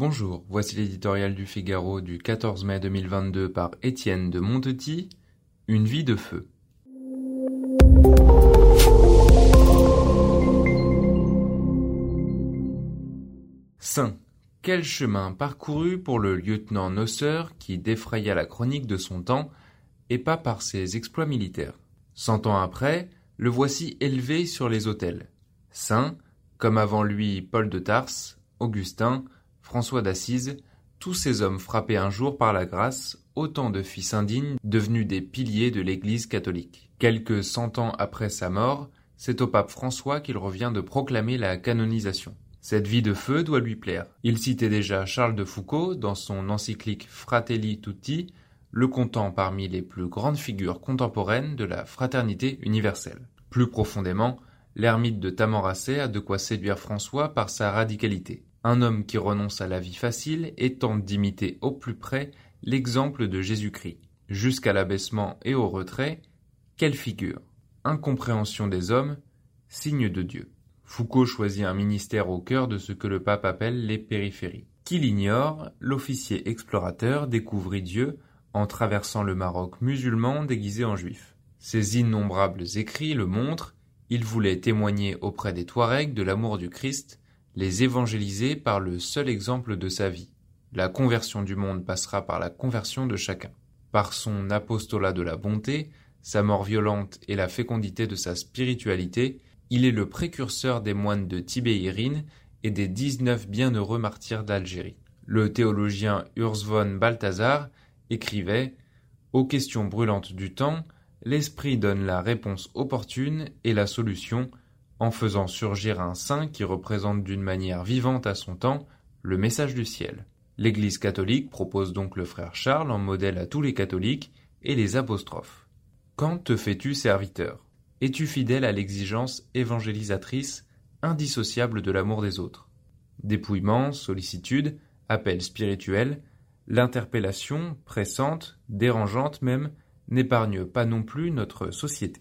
Bonjour, voici l'éditorial du Figaro du 14 mai 2022 par Étienne de Montetit, Une vie de feu. Saint. Quel chemin parcouru pour le lieutenant Nosseur qui défraya la chronique de son temps et pas par ses exploits militaires? Cent ans après, le voici élevé sur les autels. Saint, comme avant lui Paul de Tarse, Augustin, François d'Assise, tous ces hommes frappés un jour par la grâce, autant de fils indignes devenus des piliers de l'Église catholique. Quelques cent ans après sa mort, c'est au pape François qu'il revient de proclamer la canonisation. Cette vie de feu doit lui plaire. Il citait déjà Charles de Foucault dans son encyclique Fratelli Tutti, le comptant parmi les plus grandes figures contemporaines de la fraternité universelle. Plus profondément, l'ermite de Tamanrasset a de quoi séduire François par sa radicalité un homme qui renonce à la vie facile et tente d'imiter au plus près l'exemple de Jésus-Christ. Jusqu'à l'abaissement et au retrait, quelle figure? Incompréhension des hommes, signe de Dieu. Foucault choisit un ministère au cœur de ce que le pape appelle les périphéries. Qui l'ignore, l'officier explorateur découvrit Dieu en traversant le Maroc musulman déguisé en juif. Ses innombrables écrits le montrent, il voulait témoigner auprès des Touaregs de l'amour du Christ les évangéliser par le seul exemple de sa vie. La conversion du monde passera par la conversion de chacun. Par son apostolat de la bonté, sa mort violente et la fécondité de sa spiritualité, il est le précurseur des moines de Tibérine et des dix-neuf bienheureux martyrs d'Algérie. Le théologien Urs von Balthasar écrivait Aux questions brûlantes du temps, l'esprit donne la réponse opportune et la solution en faisant surgir un saint qui représente d'une manière vivante à son temps le message du ciel. L'Église catholique propose donc le frère Charles en modèle à tous les catholiques et les apostrophes. Quand te fais-tu serviteur? Es-tu fidèle à l'exigence évangélisatrice indissociable de l'amour des autres? Dépouillement, sollicitude, appel spirituel, l'interpellation, pressante, dérangeante même, n'épargne pas non plus notre société.